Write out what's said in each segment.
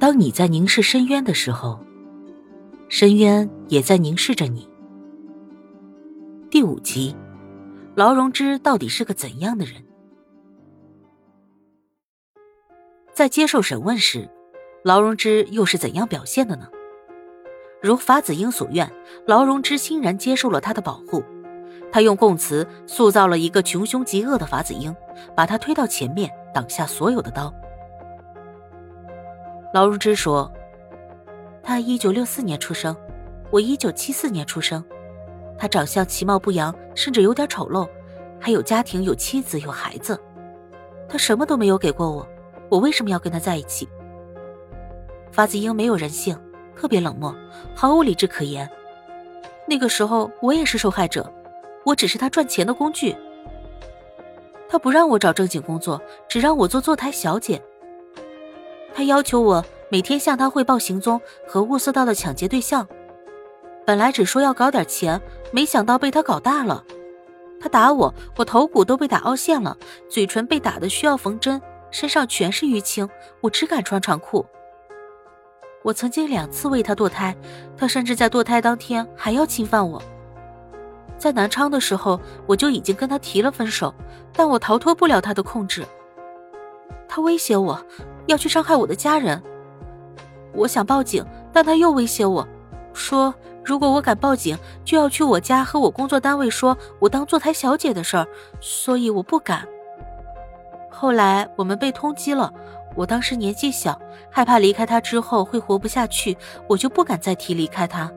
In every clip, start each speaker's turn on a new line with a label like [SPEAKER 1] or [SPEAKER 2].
[SPEAKER 1] 当你在凝视深渊的时候，深渊也在凝视着你。第五集，劳荣枝到底是个怎样的人？在接受审问时，劳荣枝又是怎样表现的呢？如法子英所愿，劳荣枝欣然接受了他的保护。他用供词塑造了一个穷凶极恶的法子英，把他推到前面，挡下所有的刀。劳荣枝说：“他一九六四年出生，我一九七四年出生。他长相其貌不扬，甚至有点丑陋，还有家庭，有妻子，有孩子。他什么都没有给过我，我为什么要跟他在一起？”法子英没有人性，特别冷漠，毫无理智可言。那个时候，我也是受害者。我只是他赚钱的工具。他不让我找正经工作，只让我做坐台小姐。他要求我每天向他汇报行踪和物色到的抢劫对象。本来只说要搞点钱，没想到被他搞大了。他打我，我头骨都被打凹陷了，嘴唇被打的需要缝针，身上全是淤青，我只敢穿长裤。我曾经两次为他堕胎，他甚至在堕胎当天还要侵犯我。在南昌的时候，我就已经跟他提了分手，但我逃脱不了他的控制。他威胁我要去伤害我的家人，我想报警，但他又威胁我说，如果我敢报警，就要去我家和我工作单位说我当坐台小姐的事儿，所以我不敢。后来我们被通缉了，我当时年纪小，害怕离开他之后会活不下去，我就不敢再提离开他。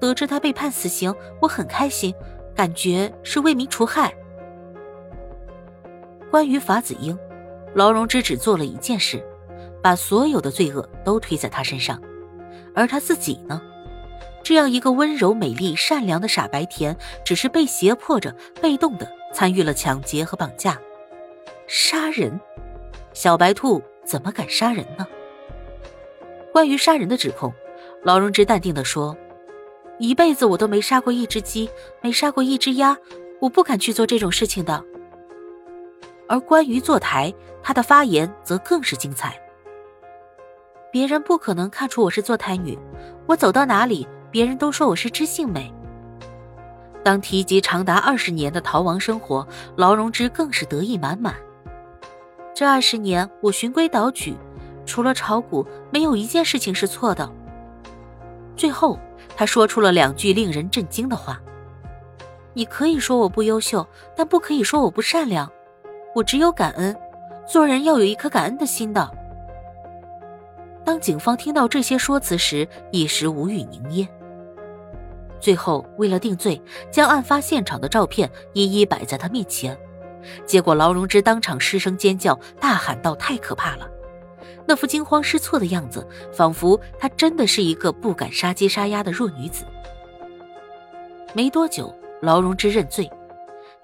[SPEAKER 1] 得知他被判死刑，我很开心，感觉是为民除害。关于法子英，劳荣枝只做了一件事，把所有的罪恶都推在他身上，而他自己呢？这样一个温柔、美丽、善良的傻白甜，只是被胁迫着，被动的参与了抢劫和绑架、杀人。小白兔怎么敢杀人呢？关于杀人的指控，劳荣枝淡定的说。一辈子我都没杀过一只鸡，没杀过一只鸭，我不敢去做这种事情的。而关于坐台，他的发言则更是精彩。别人不可能看出我是坐台女，我走到哪里，别人都说我是知性美。当提及长达二十年的逃亡生活，劳荣枝更是得意满满。这二十年，我循规蹈矩，除了炒股，没有一件事情是错的。最后。他说出了两句令人震惊的话：“你可以说我不优秀，但不可以说我不善良。我只有感恩，做人要有一颗感恩的心的。”当警方听到这些说辞时，一时无语凝噎。最后，为了定罪，将案发现场的照片一一摆在他面前，结果劳荣枝当场失声尖叫，大喊道：“太可怕了！”那副惊慌失措的样子，仿佛她真的是一个不敢杀鸡杀鸭的弱女子。没多久，劳荣枝认罪，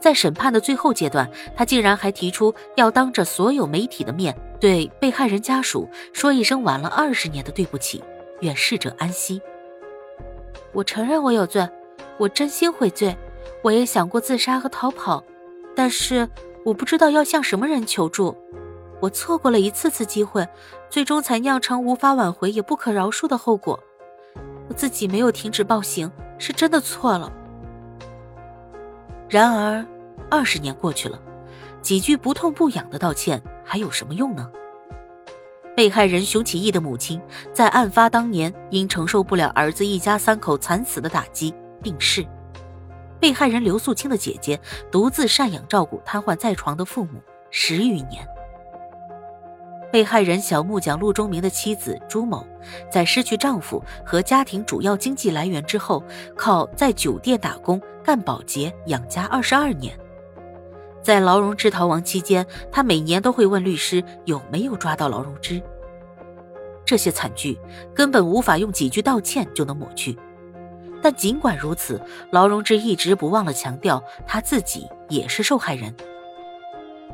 [SPEAKER 1] 在审判的最后阶段，他竟然还提出要当着所有媒体的面对被害人家属说一声晚了二十年的对不起，愿逝者安息。我承认我有罪，我真心悔罪，我也想过自杀和逃跑，但是我不知道要向什么人求助。我错过了一次次机会，最终才酿成无法挽回也不可饶恕的后果。我自己没有停止暴行，是真的错了。然而，二十年过去了，几句不痛不痒的道歉还有什么用呢？被害人熊启义的母亲在案发当年因承受不了儿子一家三口惨死的打击病逝，被害人刘素清的姐姐独自赡养照顾瘫痪在床的父母十余年。被害人小木匠陆忠明的妻子朱某，在失去丈夫和家庭主要经济来源之后，靠在酒店打工干保洁养家二十二年。在劳荣枝逃亡期间，他每年都会问律师有没有抓到劳荣枝。这些惨剧根本无法用几句道歉就能抹去。但尽管如此，劳荣枝一直不忘了强调他自己也是受害人。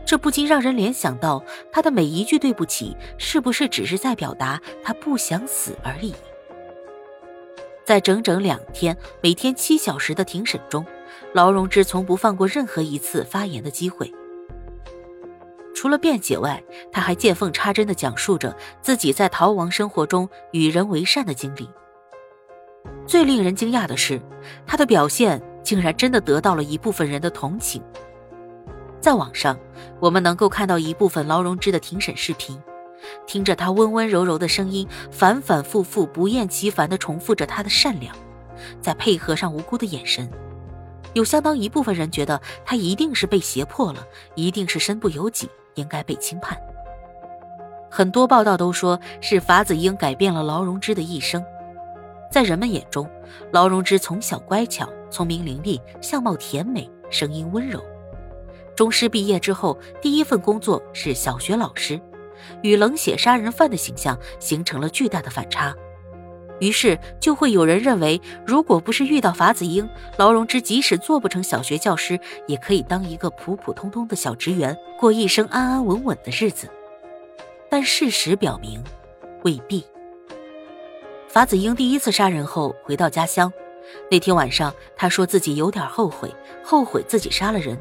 [SPEAKER 1] 这不禁让人联想到，他的每一句对不起，是不是只是在表达他不想死而已？在整整两天、每天七小时的庭审中，劳荣枝从不放过任何一次发言的机会。除了辩解外，他还见缝插针地讲述着自己在逃亡生活中与人为善的经历。最令人惊讶的是，他的表现竟然真的得到了一部分人的同情。在网上，我们能够看到一部分劳荣枝的庭审视频，听着他温温柔柔的声音，反反复复、不厌其烦地重复着他的善良，再配合上无辜的眼神。有相当一部分人觉得他一定是被胁迫了，一定是身不由己，应该被轻判。很多报道都说是法子英改变了劳荣枝的一生。在人们眼中，劳荣枝从小乖巧、聪明伶俐，相貌甜美，声音温柔。中师毕业之后，第一份工作是小学老师，与冷血杀人犯的形象形成了巨大的反差。于是就会有人认为，如果不是遇到法子英，劳荣枝即使做不成小学教师，也可以当一个普普通通的小职员，过一生安安稳稳的日子。但事实表明，未必。法子英第一次杀人后回到家乡，那天晚上他说自己有点后悔，后悔自己杀了人。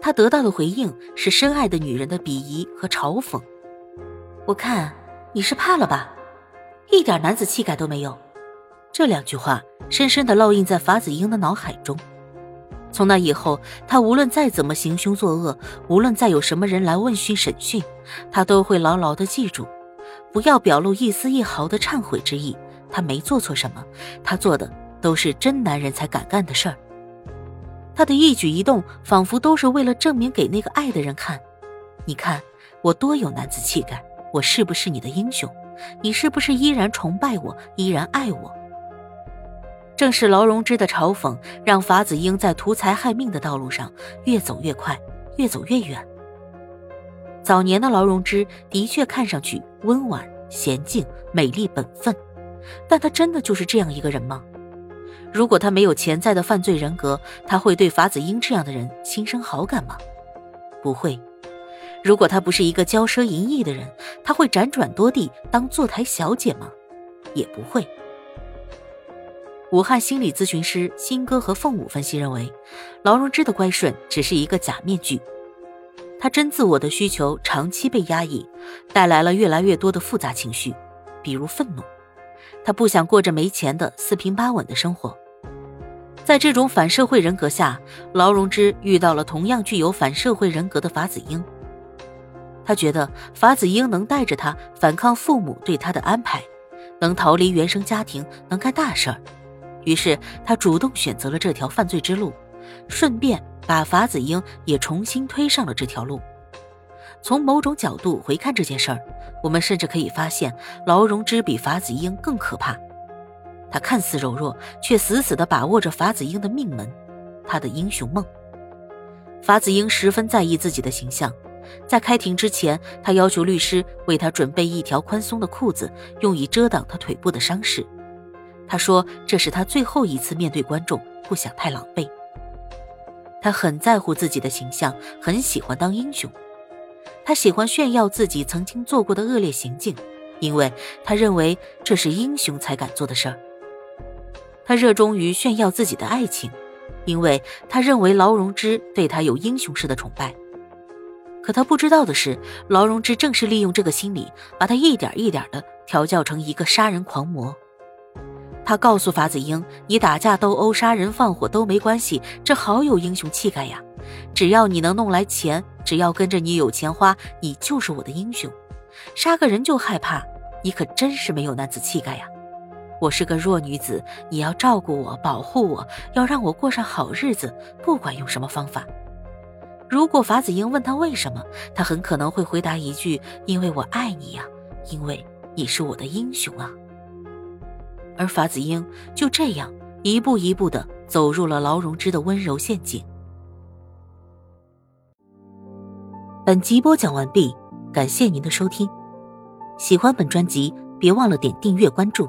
[SPEAKER 1] 他得到的回应是深爱的女人的鄙夷和嘲讽。我看你是怕了吧。一点男子气概都没有，这两句话深深的烙印在法子英的脑海中。从那以后，他无论再怎么行凶作恶，无论再有什么人来问讯审讯，他都会牢牢的记住，不要表露一丝一毫的忏悔之意。他没做错什么，他做的都是真男人才敢干的事儿。他的一举一动，仿佛都是为了证明给那个爱的人看：你看我多有男子气概，我是不是你的英雄？你是不是依然崇拜我，依然爱我？正是劳荣枝的嘲讽，让法子英在图财害命的道路上越走越快，越走越远。早年的劳荣枝的确看上去温婉、娴静、美丽、本分，但他真的就是这样一个人吗？如果他没有潜在的犯罪人格，他会对法子英这样的人心生好感吗？不会。如果他不是一个骄奢淫逸的人，他会辗转多地当坐台小姐吗？也不会。武汉心理咨询师新哥和凤舞分析认为，劳荣枝的乖顺只是一个假面具，他真自我的需求长期被压抑，带来了越来越多的复杂情绪，比如愤怒。他不想过着没钱的四平八稳的生活。在这种反社会人格下，劳荣枝遇到了同样具有反社会人格的法子英。他觉得法子英能带着他反抗父母对他的安排，能逃离原生家庭，能干大事儿，于是他主动选择了这条犯罪之路，顺便把法子英也重新推上了这条路。从某种角度回看这件事儿，我们甚至可以发现劳荣枝比法子英更可怕。他看似柔弱，却死死地把握着法子英的命门，他的英雄梦。法子英十分在意自己的形象。在开庭之前，他要求律师为他准备一条宽松的裤子，用以遮挡他腿部的伤势。他说这是他最后一次面对观众，不想太狼狈。他很在乎自己的形象，很喜欢当英雄。他喜欢炫耀自己曾经做过的恶劣行径，因为他认为这是英雄才敢做的事儿。他热衷于炫耀自己的爱情，因为他认为劳荣枝对他有英雄式的崇拜。可他不知道的是，劳荣枝正是利用这个心理，把他一点一点的调教成一个杀人狂魔。他告诉法子英：“你打架斗殴、杀人放火都没关系，这好有英雄气概呀！只要你能弄来钱，只要跟着你有钱花，你就是我的英雄。杀个人就害怕，你可真是没有男子气概呀！我是个弱女子，你要照顾我、保护我，要让我过上好日子，不管用什么方法。”如果法子英问他为什么，他很可能会回答一句：“因为我爱你呀，因为你是我的英雄啊。”而法子英就这样一步一步的走入了劳荣枝的温柔陷阱。本集播讲完毕，感谢您的收听。喜欢本专辑，别忘了点订阅关注。